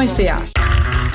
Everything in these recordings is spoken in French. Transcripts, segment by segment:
conhecer.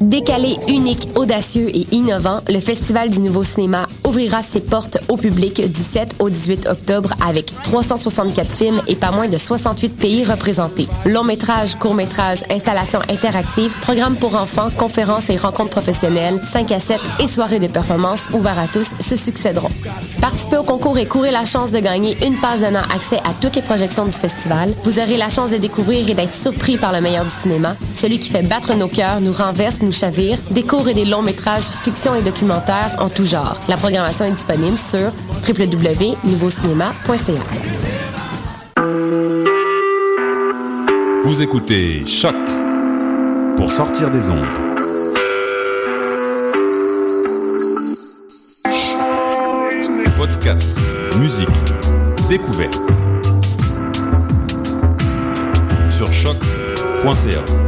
Décalé, unique, audacieux et innovant, le Festival du Nouveau Cinéma ouvrira ses portes au public du 7 au 18 octobre avec 364 films et pas moins de 68 pays représentés. Long métrage, court métrage, installations interactives, programmes pour enfants, conférences et rencontres professionnelles, 5 à 7 et soirées de performance ouvertes à tous se succéderont. Participez au concours et courez la chance de gagner une passe donnant accès à toutes les projections du festival. Vous aurez la chance de découvrir et d'être surpris par le meilleur du cinéma, celui qui fait battre nos cœurs, nous renverse, des courts et des longs métrages fiction et documentaires en tout genre. La programmation est disponible sur www.nouveaucinéma.ca. Vous écoutez Choc pour sortir des ondes. Podcast, musique, découverte. Sur choc.ca.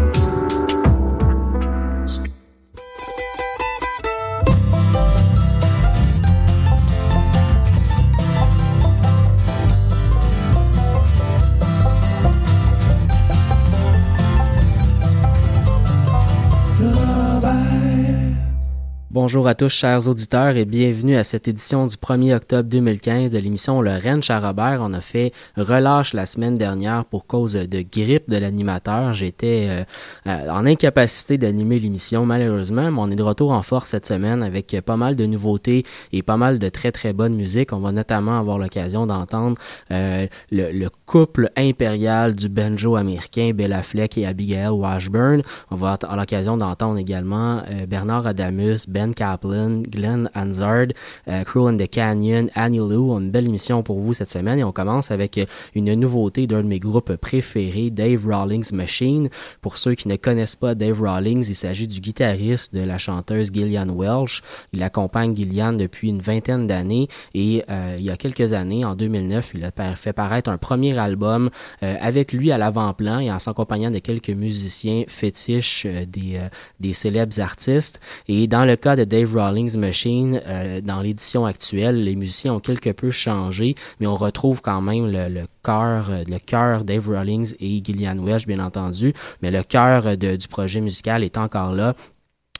Bonjour à tous, chers auditeurs, et bienvenue à cette édition du 1er octobre 2015 de l'émission Le Rennes Charrobert. On a fait relâche la semaine dernière pour cause de grippe de l'animateur. J'étais euh, euh, en incapacité d'animer l'émission, malheureusement, mais on est de retour en force cette semaine avec pas mal de nouveautés et pas mal de très très bonne musique. On va notamment avoir l'occasion d'entendre euh, le, le, couple impérial du banjo américain Bella Fleck et Abigail Washburn. On va avoir l'occasion d'entendre également Bernard Adamus, Ben Kaplan, Glenn Hansard, euh, in the Canyon, Annie Lou. Une belle émission pour vous cette semaine et on commence avec une nouveauté d'un de mes groupes préférés, Dave Rawlings Machine. Pour ceux qui ne connaissent pas Dave Rawlings, il s'agit du guitariste de la chanteuse Gillian Welsh. Il accompagne Gillian depuis une vingtaine d'années et euh, il y a quelques années, en 2009, il a fait paraître un premier album euh, avec lui à l'avant-plan et en s'accompagnant de quelques musiciens fétiches euh, des, euh, des célèbres artistes. Et dans le cas de Dave Rawlings Machine, euh, dans l'édition actuelle, les musiciens ont quelque peu changé, mais on retrouve quand même le, le cœur, le cœur Dave Rawlings et Gillian Welsh, bien entendu, mais le cœur du projet musical est encore là.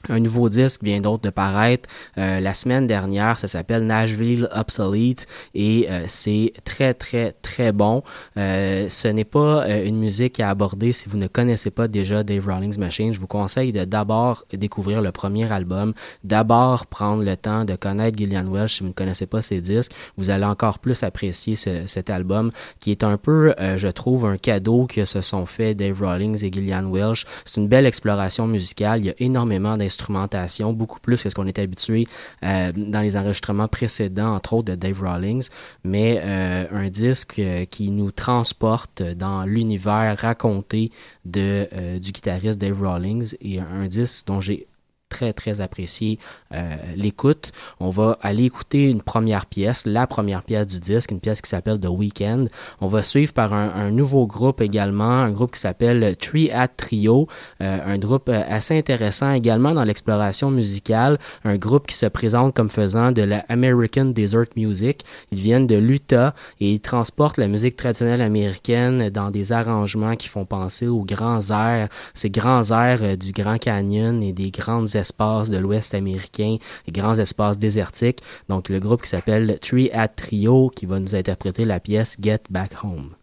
Un nouveau disque vient d'autre de paraître euh, la semaine dernière, ça s'appelle Nashville Obsolete et euh, c'est très très très bon. Euh, ce n'est pas une musique à aborder si vous ne connaissez pas déjà Dave Rawlings Machine. Je vous conseille de d'abord découvrir le premier album, d'abord prendre le temps de connaître Gillian Welsh si vous ne connaissez pas ses disques. Vous allez encore plus apprécier ce, cet album qui est un peu, je trouve, un cadeau que se sont fait Dave Rawlings et Gillian Welsh. C'est une belle exploration musicale. Il y a énormément instrumentation, beaucoup plus que ce qu'on était habitué euh, dans les enregistrements précédents, entre autres de Dave Rawlings, mais euh, un disque euh, qui nous transporte dans l'univers raconté du guitariste Dave Rawlings. Et un disque dont j'ai très, très apprécié euh, l'écoute. On va aller écouter une première pièce, la première pièce du disque, une pièce qui s'appelle The Weekend. On va suivre par un, un nouveau groupe également, un groupe qui s'appelle Tree at Trio, euh, un groupe euh, assez intéressant également dans l'exploration musicale, un groupe qui se présente comme faisant de la American Desert Music. Ils viennent de l'Utah et ils transportent la musique traditionnelle américaine dans des arrangements qui font penser aux grands airs, ces grands airs euh, du Grand Canyon et des grandes espaces de l'Ouest américain, les grands espaces désertiques. Donc le groupe qui s'appelle Tree at Trio qui va nous interpréter la pièce Get Back Home.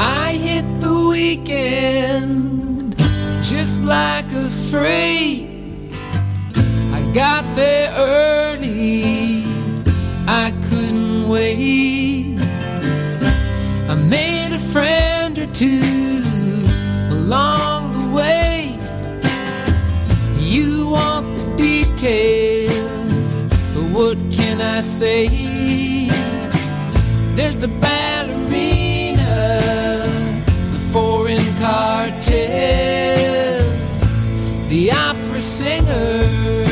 I hit the weekend just like a freight. I got there early, I couldn't wait. I made a friend or two along the way. You want the details, but what can I say? There's the ballerina, the foreign cartel, the opera singer,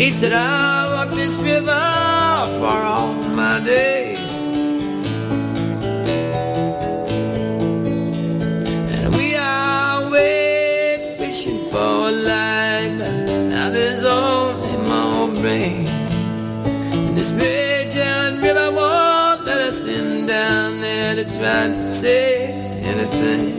I walked this river for all my days. And we are waiting, wishing for a light. Now there's only more rain. And this raging river won't let us in down there to try to say anything.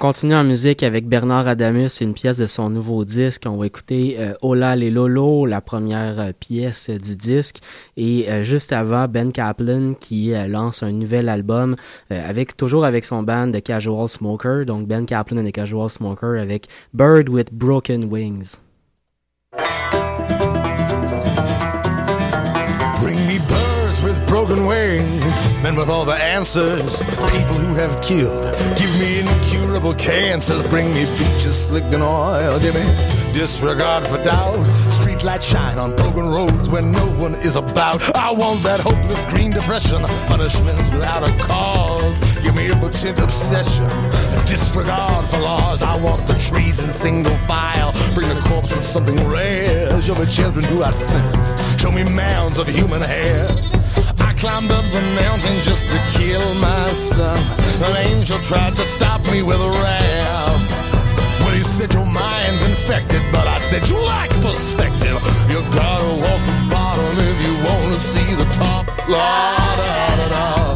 Continue en musique avec Bernard Adamus, une pièce de son nouveau disque. On va écouter euh, les Lolo, la première euh, pièce euh, du disque. Et euh, juste avant, Ben Kaplan qui lance un nouvel album avec toujours avec son band The Casual Smoker. Donc Ben Kaplan et The Casual Smoker avec Bird with Broken Wings. Broken wings, men with all the answers, people who have killed. Give me incurable cancers, bring me beaches slicked in oil. Give me disregard for doubt, streetlight shine on broken roads where no one is about. I want that hopeless green depression, punishments without a cause. Give me impotent obsession, disregard for laws. I want the trees in single file, bring the corpse of something rare. Show me children who are sinners, show me mounds of human hair. Climbed up the mountain just to kill my son. An angel tried to stop me with a ram. Well, he said your mind's infected, but I said you lack perspective. You gotta walk the bottom if you wanna see the top. La da da da,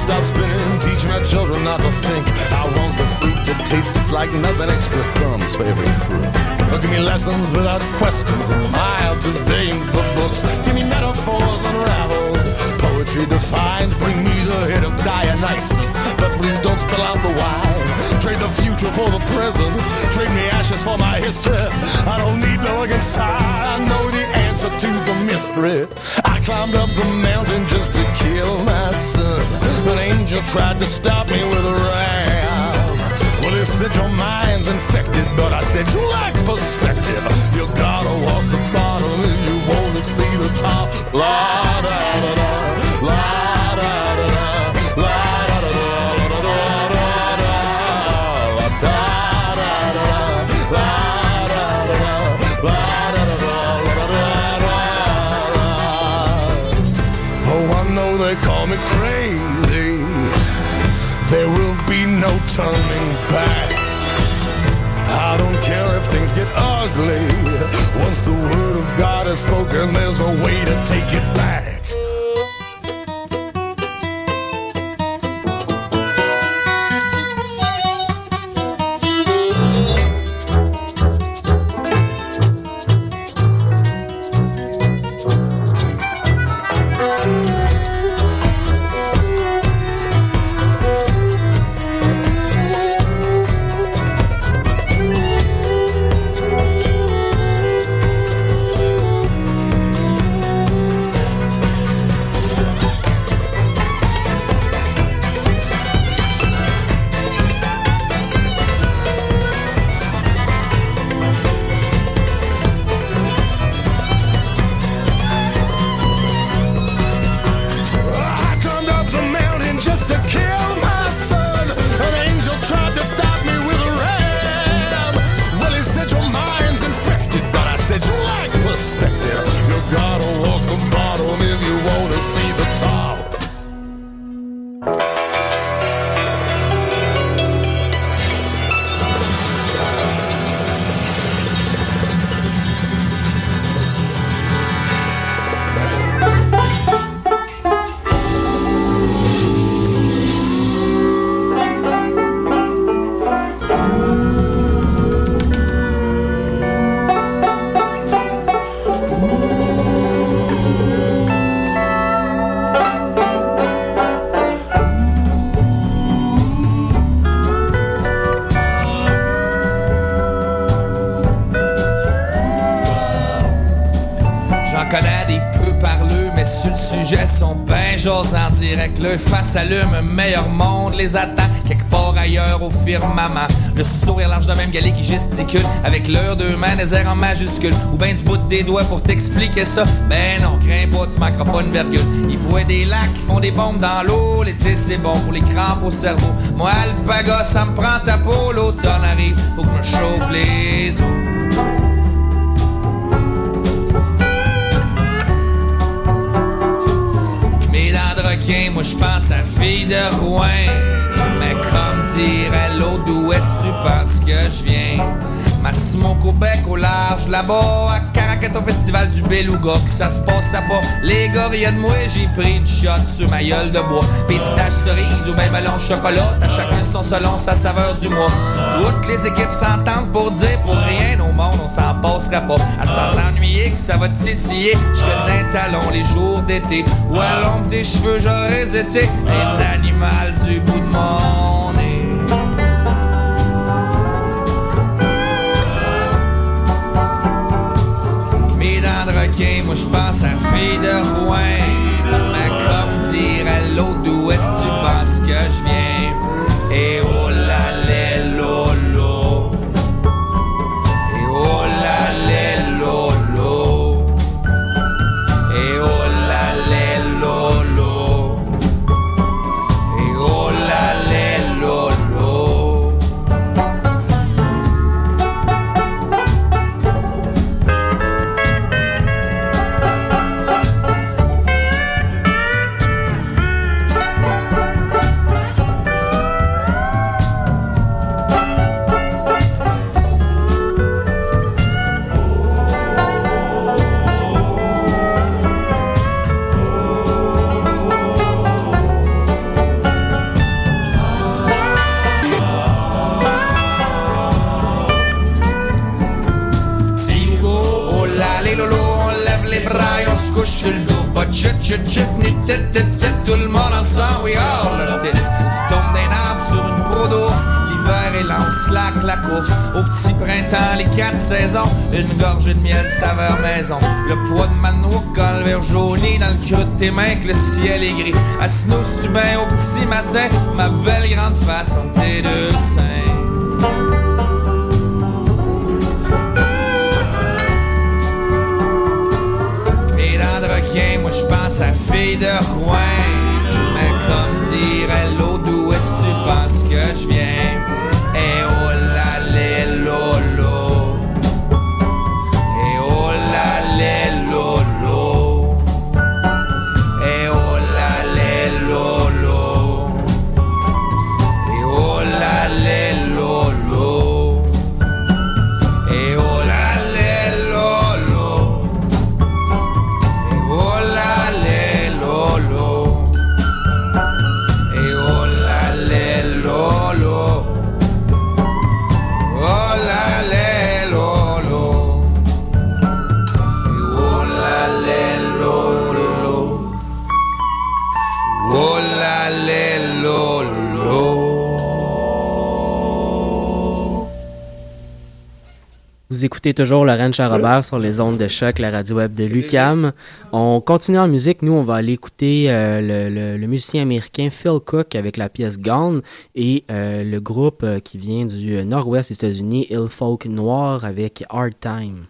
stop spinning, teach my children not to think. I want the fruit that tastes like nothing extra thumbs for every crook. Give me lessons without questions, mild disdain for books. Give me metaphors unraveled, poetry defined. Bring me the head of Dionysus. But please don't spill out the wine. Trade the future for the present. Trade me ashes for my history. I don't need look inside. I know the answer to the mystery. I climbed up the mountain just to kill my son. An angel tried to stop me with a ram. Well, he said your mind's infected, but I said you lack perspective. You gotta walk the bottom and you won't see the top. La da da da, la da da da, la There will be no turning back. I don't care if things get ugly. Once the word of God is spoken, there's a way to take it back. Le face un meilleur monde les attend quelque part ailleurs au firmament. Le sourire large de même galet qui gesticule avec leurs deux mains des airs en majuscule. Ou ben du bout des doigts pour t'expliquer ça. Ben non, crains pas, tu manqueras pas une virgule. Ils voient des lacs qui font des bombes dans l'eau. L'été c'est bon pour les crampes au cerveau. Moi, le paga, ça me prend ta peau. L'automne arrive, faut que je me chauffe les os. Moi je pense à fille de Rouen. Mais comme dirait l'autre, d'où est-ce tu penses que je viens? Massimo Québec au large, là-bas, à Caracat au festival du Beluga, que ça se passe à pas. Les gars, rien de moi, j'ai pris une shot sur ma gueule de bois. Pistache, cerise ou même melon chocolat, à chacun son selon sa saveur du mois. Toutes les équipes s'entendent pour dire pour rien au s'en passera pas. À s'en ennuyer que ça va titiller, je d'un talon les jours d'été. Ou à l'ombre des cheveux, j'aurais été un animal du bout de mon nez. Mais dans le requin, moi je pense à fille de Rouen. Mais comme dirait l'autre, d'où est-ce tu penses que je viens? Chut-chutney, tête, tête, tête, tout le monde ensemble, we all love it. Tu tombes d'un arbre sur une pro d'ours, l'hiver est lent, slack la course. Au petit printemps, les quatre saisons, une gorgée de miel saveur maison. Le poids de ma noix colle vers jauni dans le creux de tes mains que le ciel est gris. À snooze, tu bains au petit matin, ma belle grande face en tes deux seins. À fille de Rouen. Mais comme dirait l'eau, d'où est-ce que tu penses que je viens? Vous écoutez toujours Laurent Charrobert sur les ondes de choc, la radio web de Lucam. On continue en musique. Nous, on va aller écouter euh, le, le- le musicien américain Phil Cook avec la pièce Gone et euh, le groupe euh, qui vient du nord-ouest des États-Unis, Il Folk Noir avec Hard Time.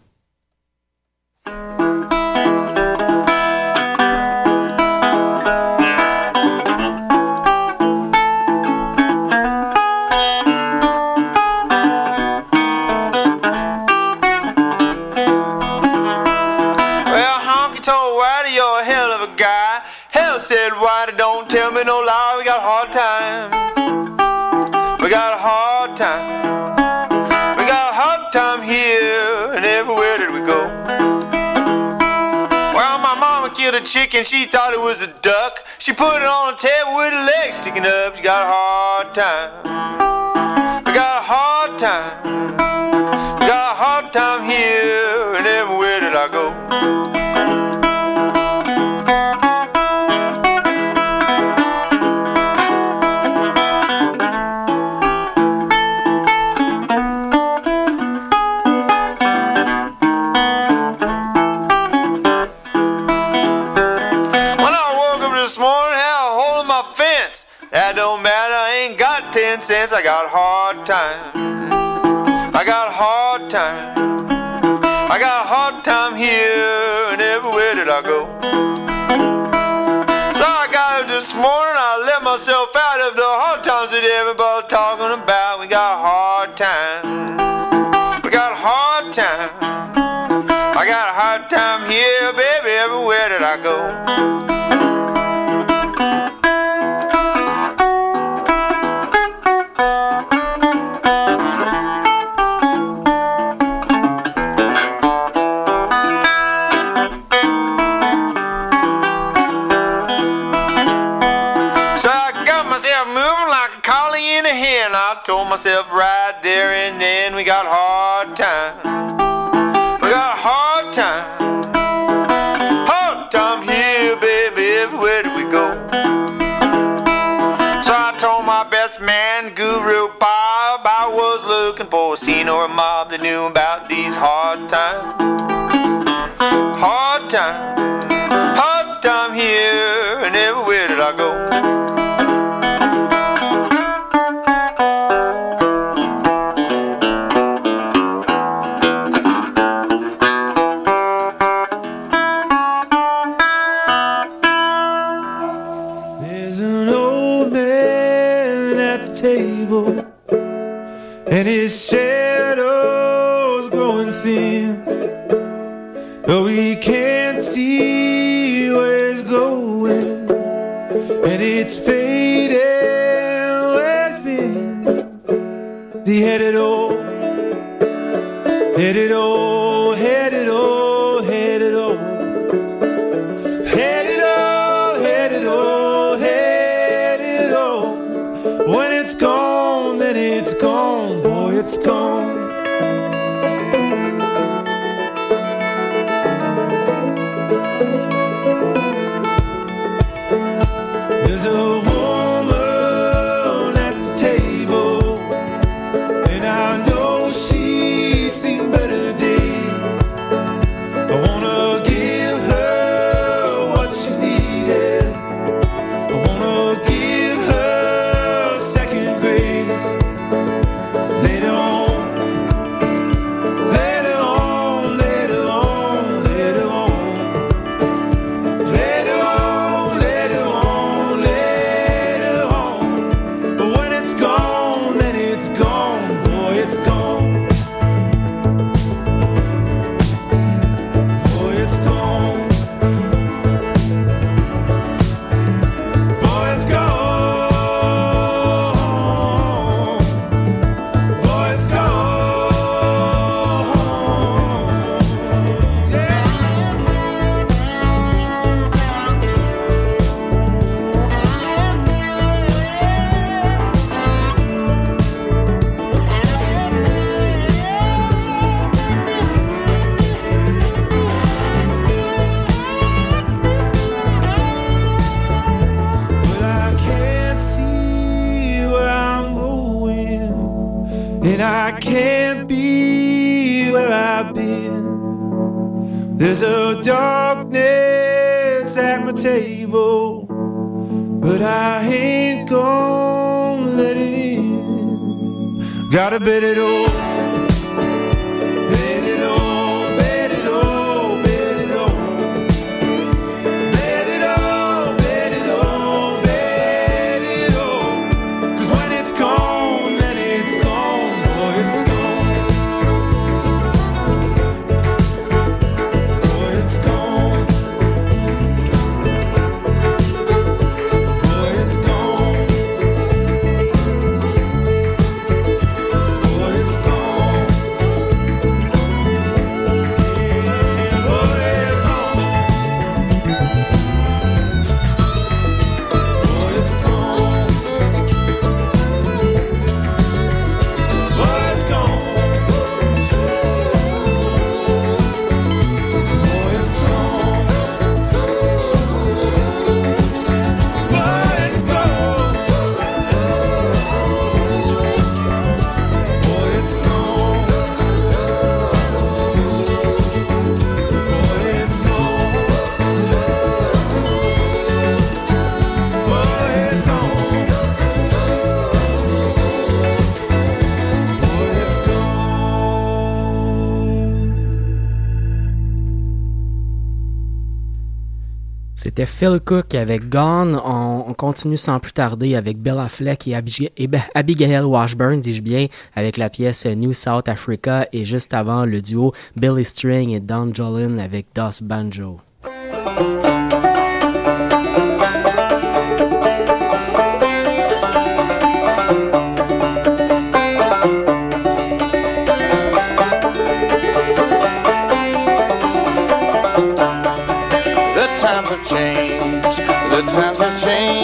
Chicken. She thought it was a duck. She put it on a table with her legs sticking up. She got a hard time. Cents. I got hard time. I got hard time. I got hard time here and everywhere that I go. So I got up this morning, I let myself out of the hard times that everybody's talking about. We got hard time. We got hard time. I got a hard time here, baby, everywhere that I go. Myself right there and then we got hard time. We got hard time. Hard time here, baby, everywhere that we go. So I told my best man, Guru Bob, I was looking for a scene or a mob that knew about these hard times. baby and I can't be where I've been. There's a darkness at my table, but I ain't gonna let it in. Gotta bet it all. C'était Phil Cook avec Gone. On, continue sans plus tarder avec Bella Fleck et, ben, Abigail Washburn, dis-je bien, avec la pièce New South Africa et juste avant le duo Billy String et Don Jolin avec Das Banjo. times have changed.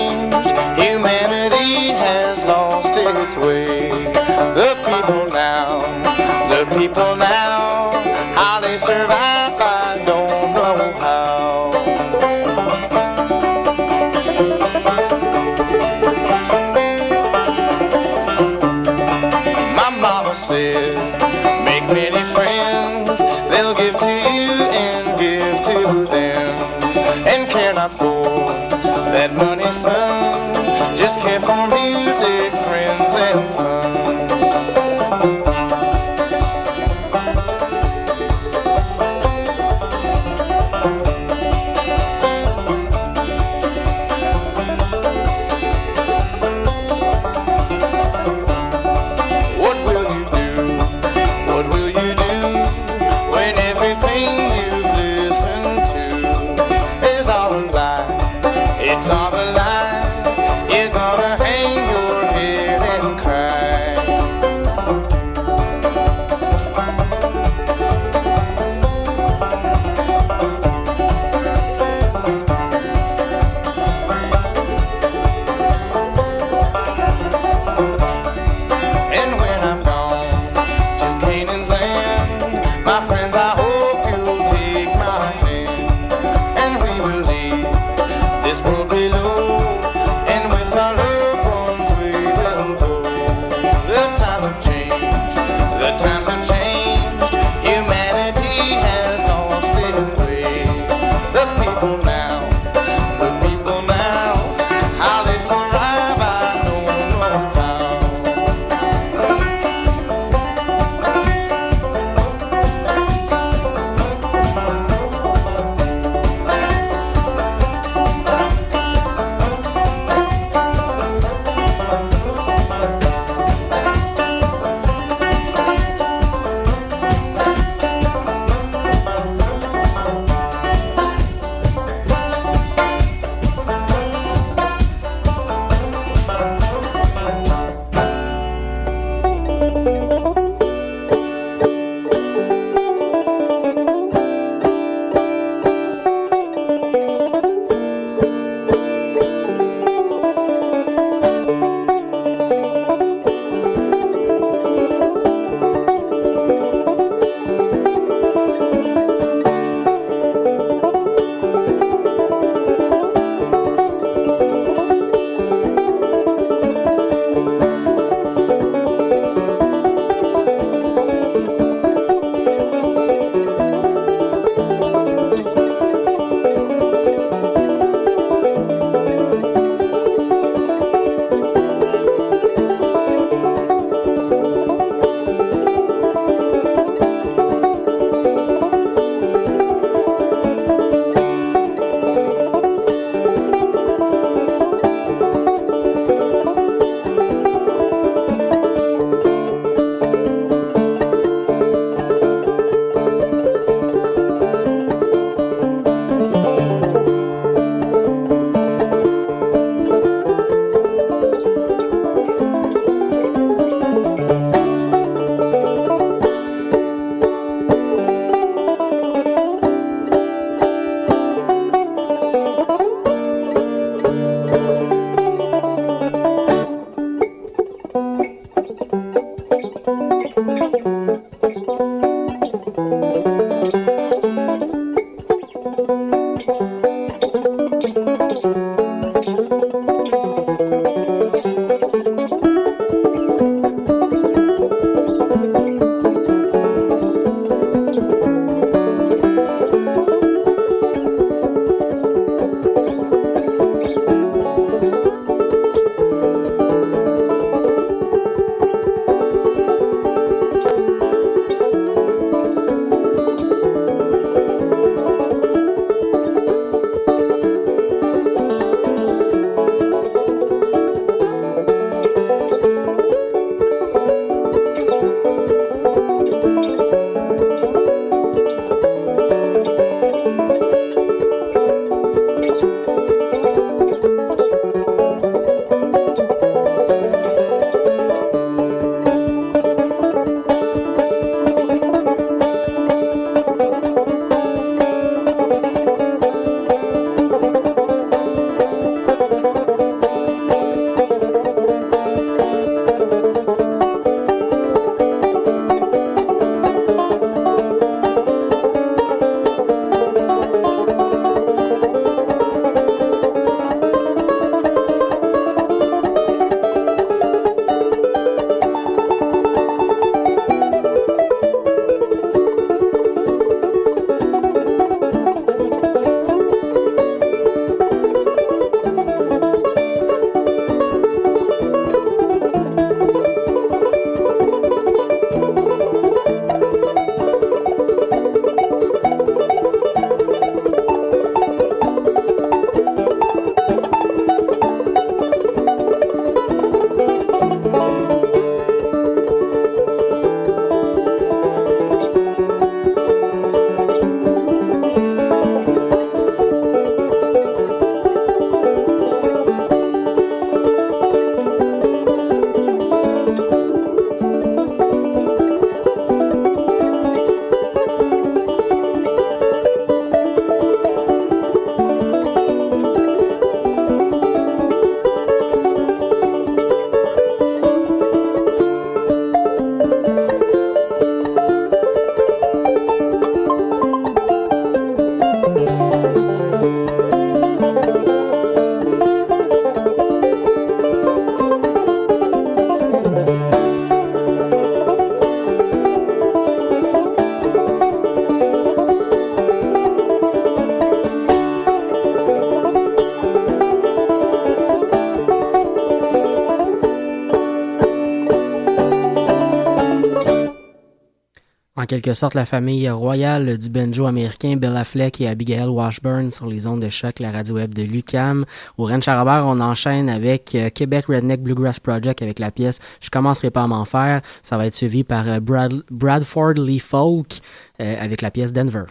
Quelque sorte, la famille royale du banjo américain Bella Fleck et Abigail Washburn sur les ondes de choc, la radio web de Lucam. Au Rennes Charabert, on enchaîne avec euh, Québec Redneck Bluegrass Project avec la pièce Je commencerai pas à m'en faire. Ça va être suivi par euh, Bradford Lee Folk euh, avec la pièce Denver.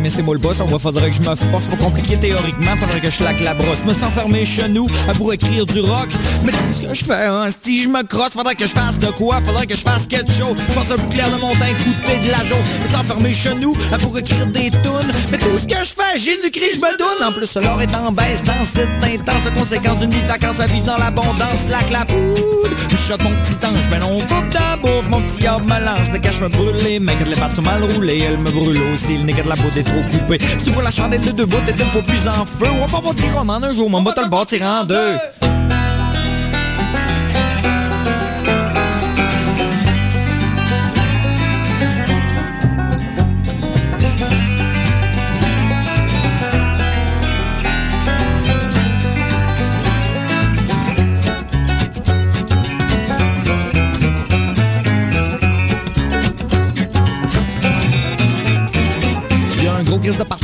Mais c'est moi le boss. On va faudrait que je me force. Pas compliqué théoriquement. Faudrait que je laque la brosse. Me s'enfermer chez nous pour écrire du rock. Mais qu'est-ce que je fais, hein? Si je me crosse, faudrait que je fasse de quoi? Faudrait que je fasse quelque chose. Je pense un plus clair de mon teint, coûter de la jaune. Me s'enfermer chez nous pour écrire des tunes. Mais tout ce que je fais, Jésus-Christ, je me donne. En plus, l'or est en baisse dans cette intense. Conséquence d'une vie de vacances à vivre dans l'abondance. La poudre. Je shot mon petit ange. Mais non, coupe de bouffe. Mon petit arbre me lance. Le cache me brûle les mains. Quand les pattes sont mal roulées, elle me brûle aussi. Le de la peau est trop coupée. Si pour la chandelle de deux bouts, t'es deux fois plus en feu. On va pas dire roman un jour, mon te le bâtir en deux.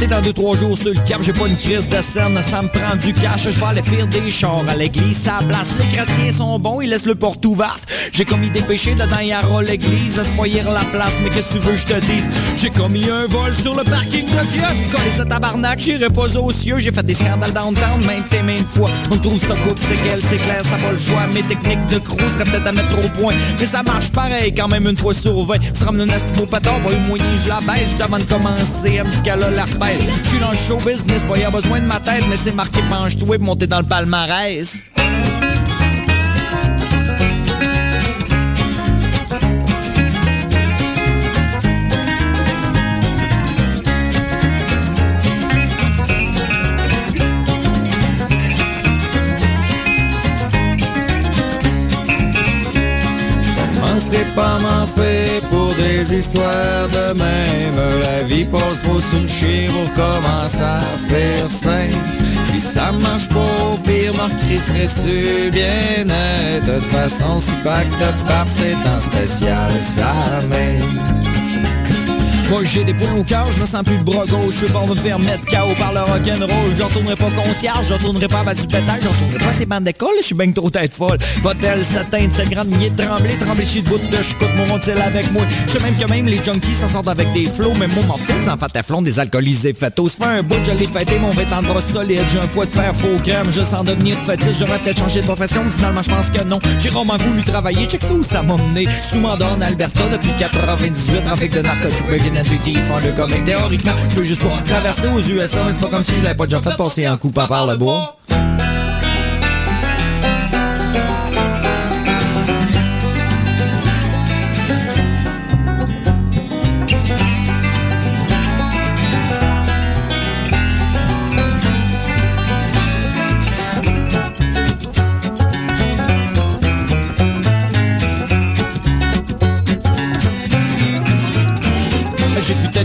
Dans deux, trois jours sur le cap. J'ai pas une crise de scène, ça me prend du cash. Je vais aller faire des chars à l'église, ça place. Les chrétiens sont bons, ils laissent le porte ouverte. J'ai commis des péchés dedans, y'a l'église. Spoyer la place, mais qu'est-ce que tu veux je te dise? J'ai commis un vol sur le parking de Dieu. Collé ce tabarnak, j'irai pas aux cieux. J'ai fait des scandales downtown, maintes et maintes fois. On trouve ça coupe, c'est qu'elle, c'est clair, ça va le choix. Mes techniques de crew seraient peut-être à mettre au point. Mais ça marche pareil, quand même une fois sur 20. Ça ramène un astimo patard, eu moyen, je la baisse. Juste avant de commencer, elle me qu'elle a l'arpège. Je suis dans le show business, pas? Y a besoin de ma tête, mais c'est marqué penche-toi pour monter dans le palmarès. pas m'en fait histoires de même. La vie passe trop sous le chien pour commencer à faire. Si ça marche pas au pire, Marc serait su bien net. De toute façon, si pas que de part, c'est un spécial, ça même. Moi j'ai des points au cœur, je me sens plus le bras gauche, je suis pas me faire mettre KO par le rock'n'roll, je retournerai pas concierge, je retournerai pas à du pétage, je retournerai pas ces bandes d'école, je suis ben trop tête folle. Va-t-elle s'atteindre cette grande de trembler, trembler chez le bout de je coupe mon rondelle avec moi. Je sais même que même les junkies s'en sortent avec des flots, mais moi m'en fais en fait flon des alcoolisés fatos. Ça fait un bout, je l'ai fêté, mon vêtement de solide, j'ai un foie de fer faux crème, je sens devenir fétiche, j'aurais peut-être changé de profession, mais finalement je pense que non. J'ai vraiment voulu travailler, check ça où ça m'a mené. Sous en Alberta depuis 98, avec de narcotiques, intuitif, le comique. Théoriquement, je peux juste pas traverser aux USA, c'est pas comme si je l'avais pas déjà fait passer en coupant par le bois.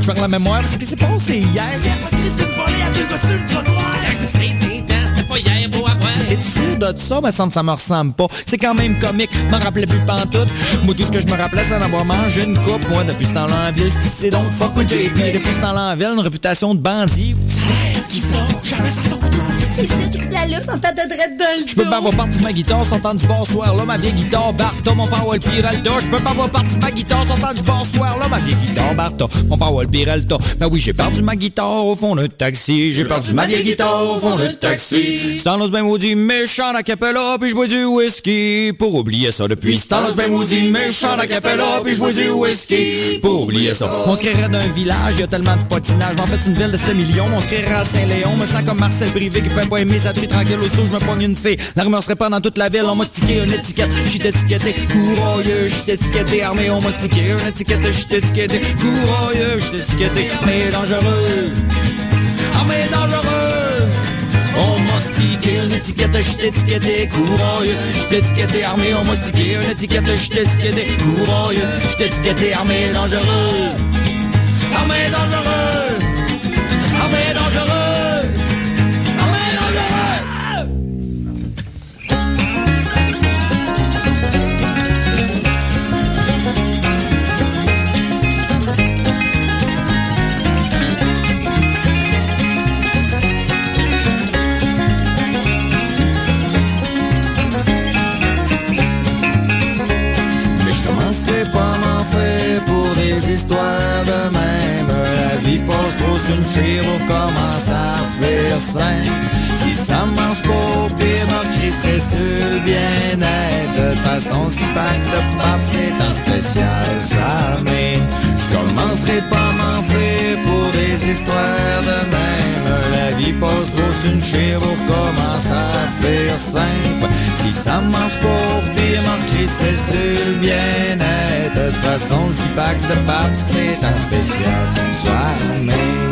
Peut-être faire la mémoire ce qui s'est passé hier. Hier, t'as c'est volé à deux gars sur le trottoir. C'était pas hier, beau après. T'es sûr de ça? Mais ça, ça me ressemble pas. C'est quand même comique, m'en rappelais plus pantoute. Moi, tout ce que je me rappelais, c'est d'en avoir mangé une coupe. Moi, depuis ce temps-là en ville, ce qui c'est donc fuck with JP. Depuis ce temps-là en ville, une réputation de bandit. C'est qui sort, jamais ça sort je peux pas avoir parti ma guitare sans entendre du bonsoir là, ma vieille guitare Barta, mon Powell Piralta. Je peux pas avoir parti ma guitare sans entendre du bonsoir là, ma vieille guitare Barta, mon Powell Piralta. Ben oui, j'ai perdu ma guitare au fond d'un taxi. J'ai perdu ma vieille guitare au fond d'un taxi. C'est dans ben maudit méchant la capella, puis je bois du whisky. Pour oublier ça depuis. C'est dans ben maudit méchant la capella, puis je bois du whisky. Pour oublier ça. On se créerait d'un village, y a tellement de potinage. En fait, une ville de 7 millions, on se créerait à Saint-Léon. Me sens comme Marcel Privé qui vais pas aimer ça, tu tranquille, aussitôt je me pogne une fée. La rumeur serait pas dans toute la ville, on m'a stické une étiquette, j'suis étiqueté, courroyeux, j'suis étiqueté, armé, on m'a stické une étiquette, j'suis étiqueté, courroyeux, j'suis étiqueté, mais dangereux, armé dangereux. On m'a stické une étiquette, j'suis étiqueté, courroyeux, j'suis étiqueté, armé, on m'a stické une étiquette, j'suis étiqueté, courroyeux, j'suis étiqueté, armé dangereux, armé dangereux, une on commence à faire simple. Si ça marche pas au pire, ma crie serait sur bien-être. De façon, si pack de part, c'est un spécial jamais. Je commencerai pas à m'en faire pour des histoires de même. La vie passe sur une on commence à faire simple. Si ça marche pas au pire, ma crie serait sur bien-être. De façon, si pack de part, c'est un spécial jamais.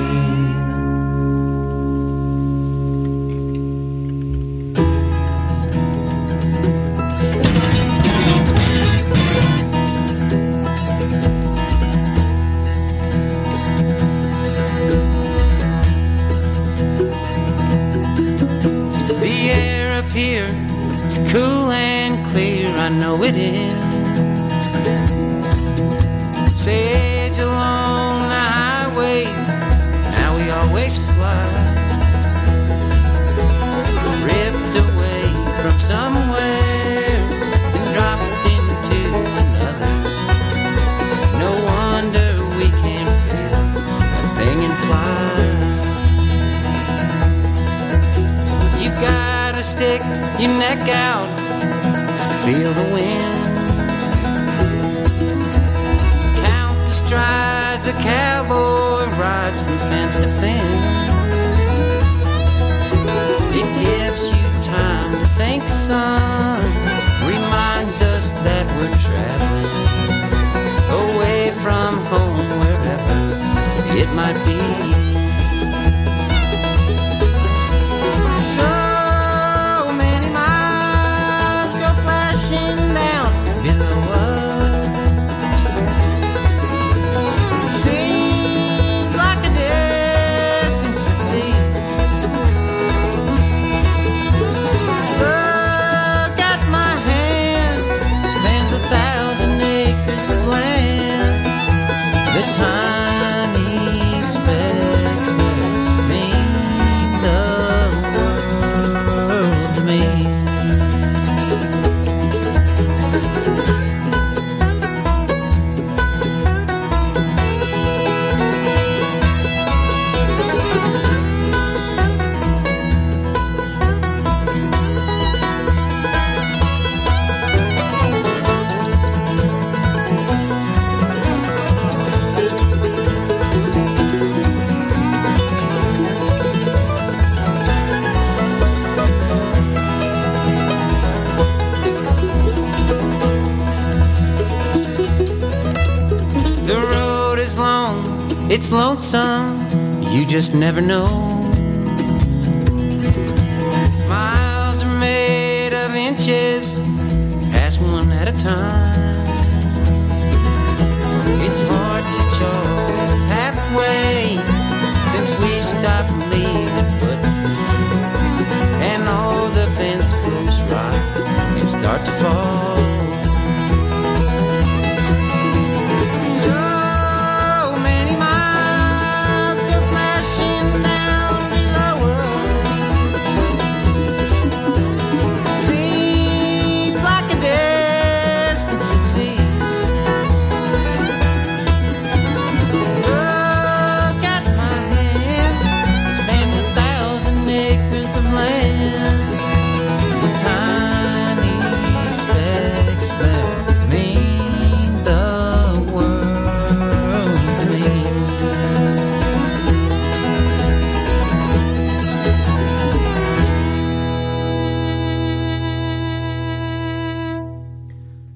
Just never know.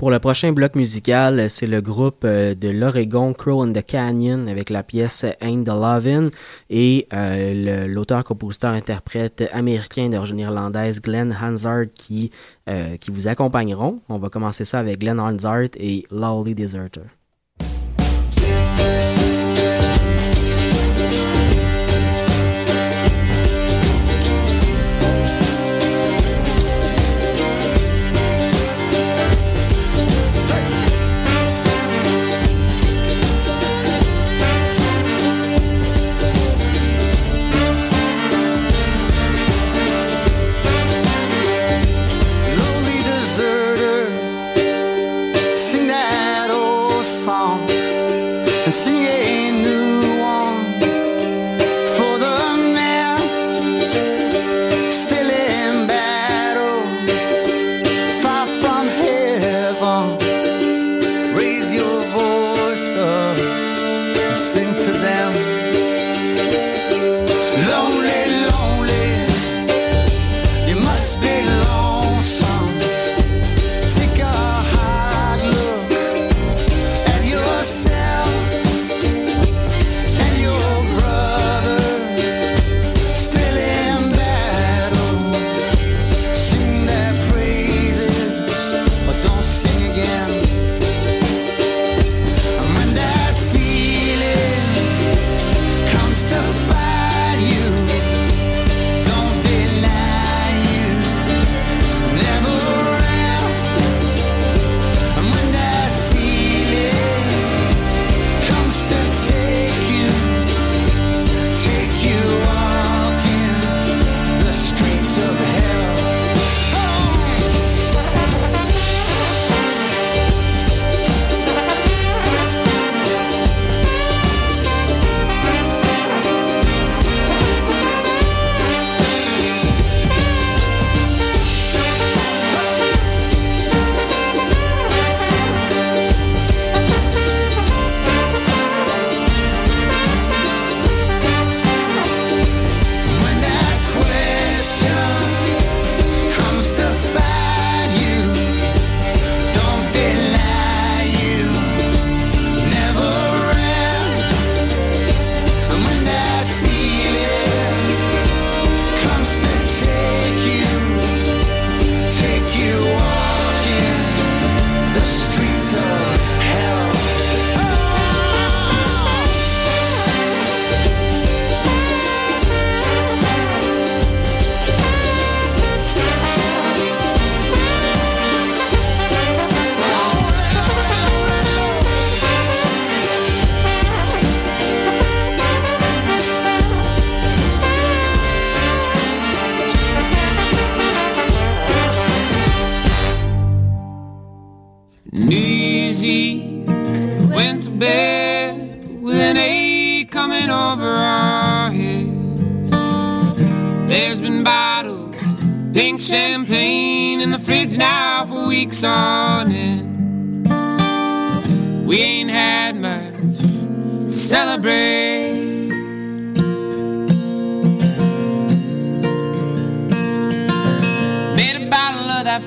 Pour le prochain bloc musical, c'est le groupe euh, de l'Oregon Crow in the Canyon avec la pièce Ain't the Lovin' et euh, l'auteur-compositeur-interprète américain d'origine irlandaise Glenn Hansard qui, euh, qui vous accompagneront. On va commencer ça avec Glenn Hansard et Lowly Deserter.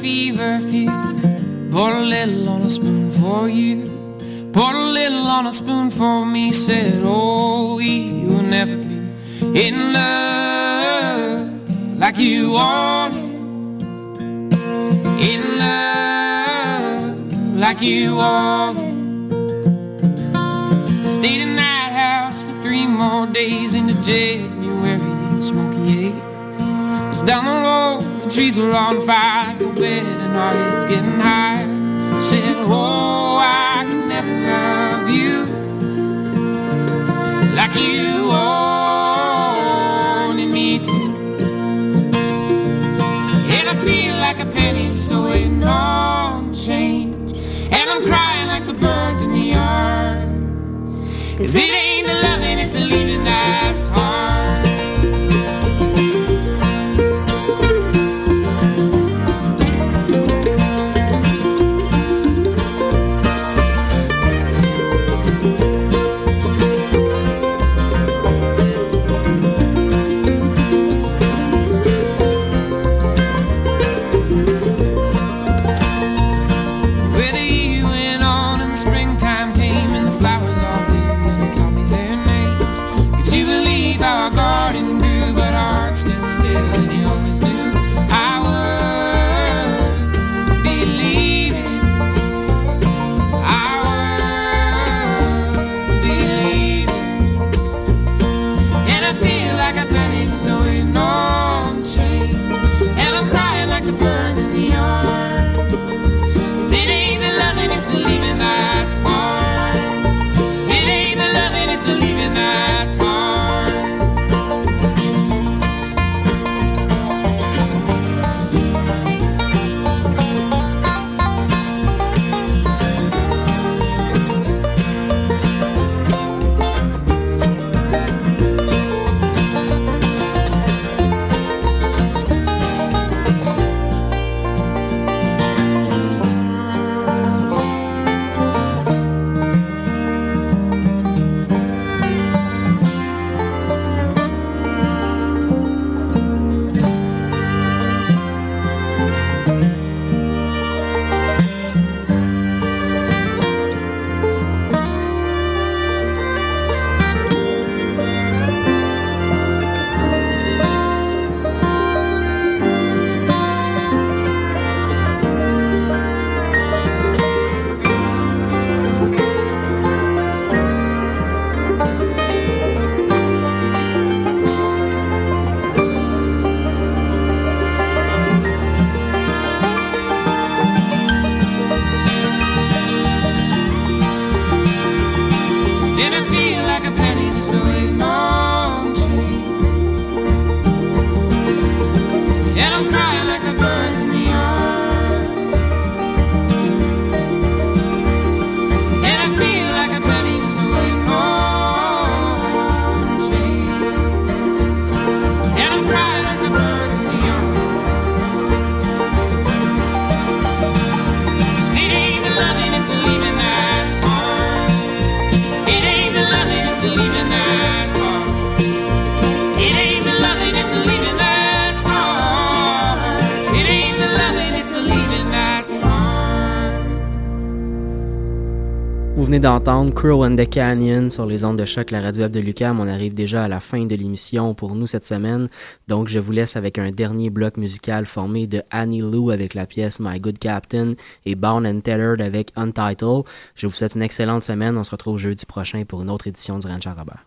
Fever few. Poured a little on a spoon for you. Poured a little on a spoon for me. Said, Oh, we will never be in love like you wanted. In love like you wanted. Stayed in that house for three more days into January Smoky Eight. Was down the road, trees were on fire. Go bed and our heads getting higher. Said, Oh, I could never love you like you wanted me to. And I feel like a penny, so waiting on change. And I'm crying like the birds in the yard. Cause it ain't the loving, it's the leaving that's hard. vous venez d'entendre Crow and the Canyon sur les ondes de choc, la radio web de Lucam. On arrive déjà à la fin de l'émission pour nous cette semaine. Donc, je vous laisse avec un dernier bloc musical formé de Annie Lou avec la pièce My Good Captain et Bound and Tethered avec Untitled. Je vous souhaite une excellente semaine. On se retrouve jeudi prochain pour une autre édition du Ranch Robert.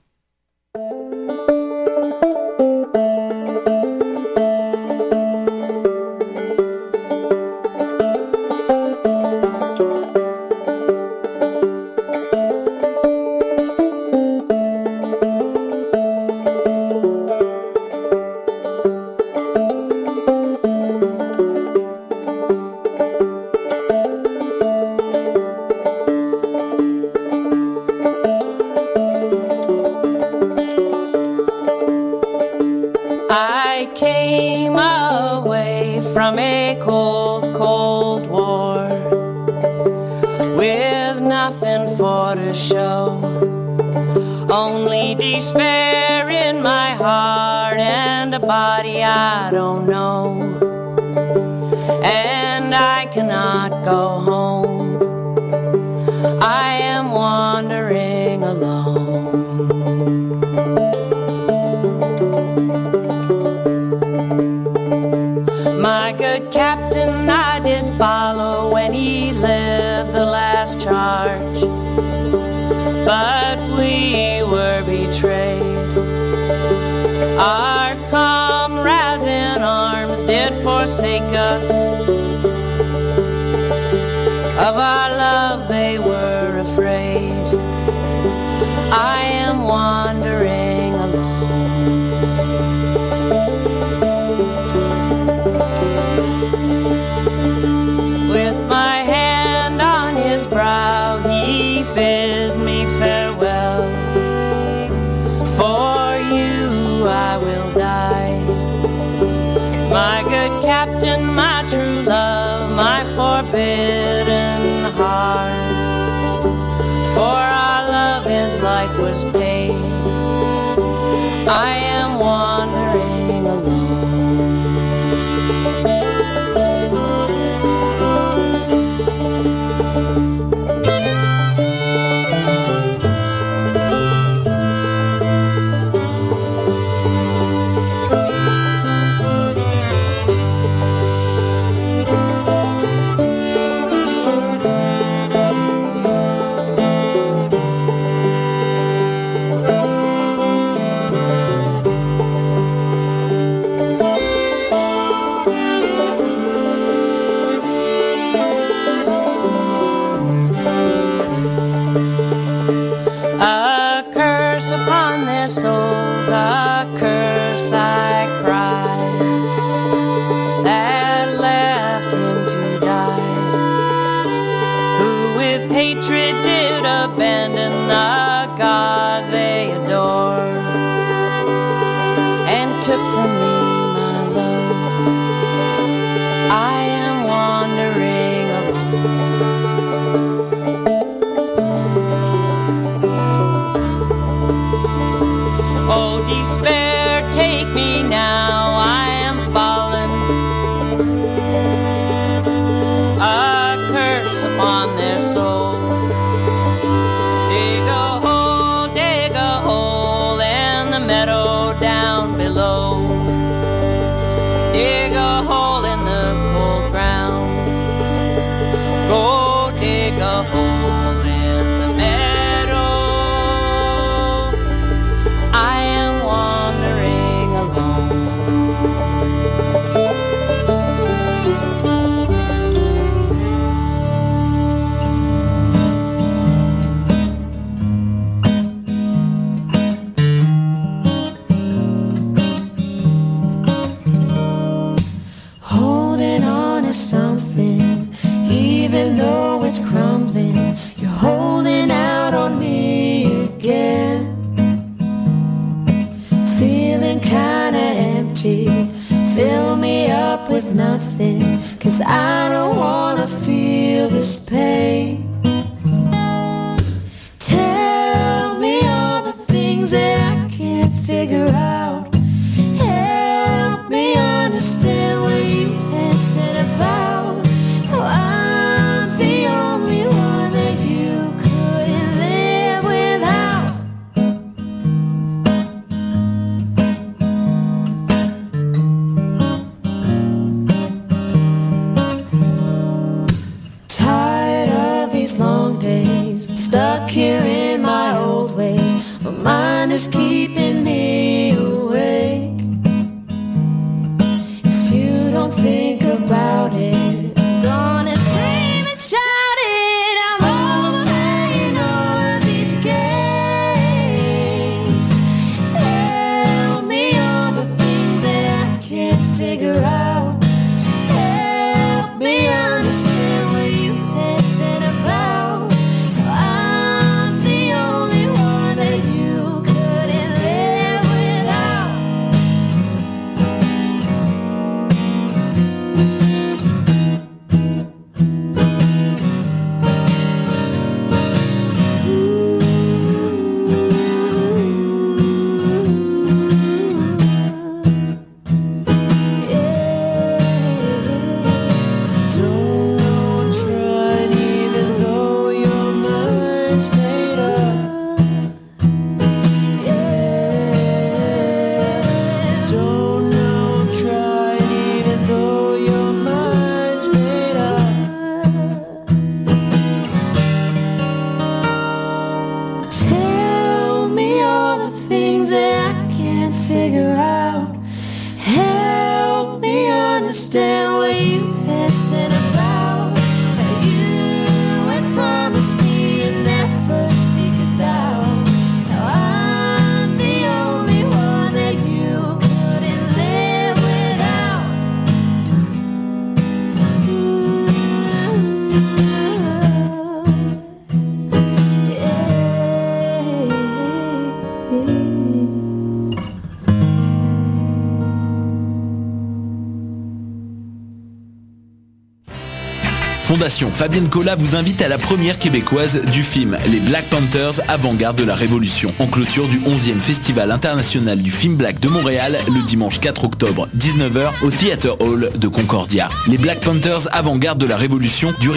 Fabienne Cola vous invite à la première québécoise du film Les Black Panthers, avant-garde de la Révolution, en clôture du 11e Festival international du film black de Montréal, le dimanche 4 octobre, 19h, au Theatre Hall de Concordia. Les Black Panthers, avant-garde de la Révolution, du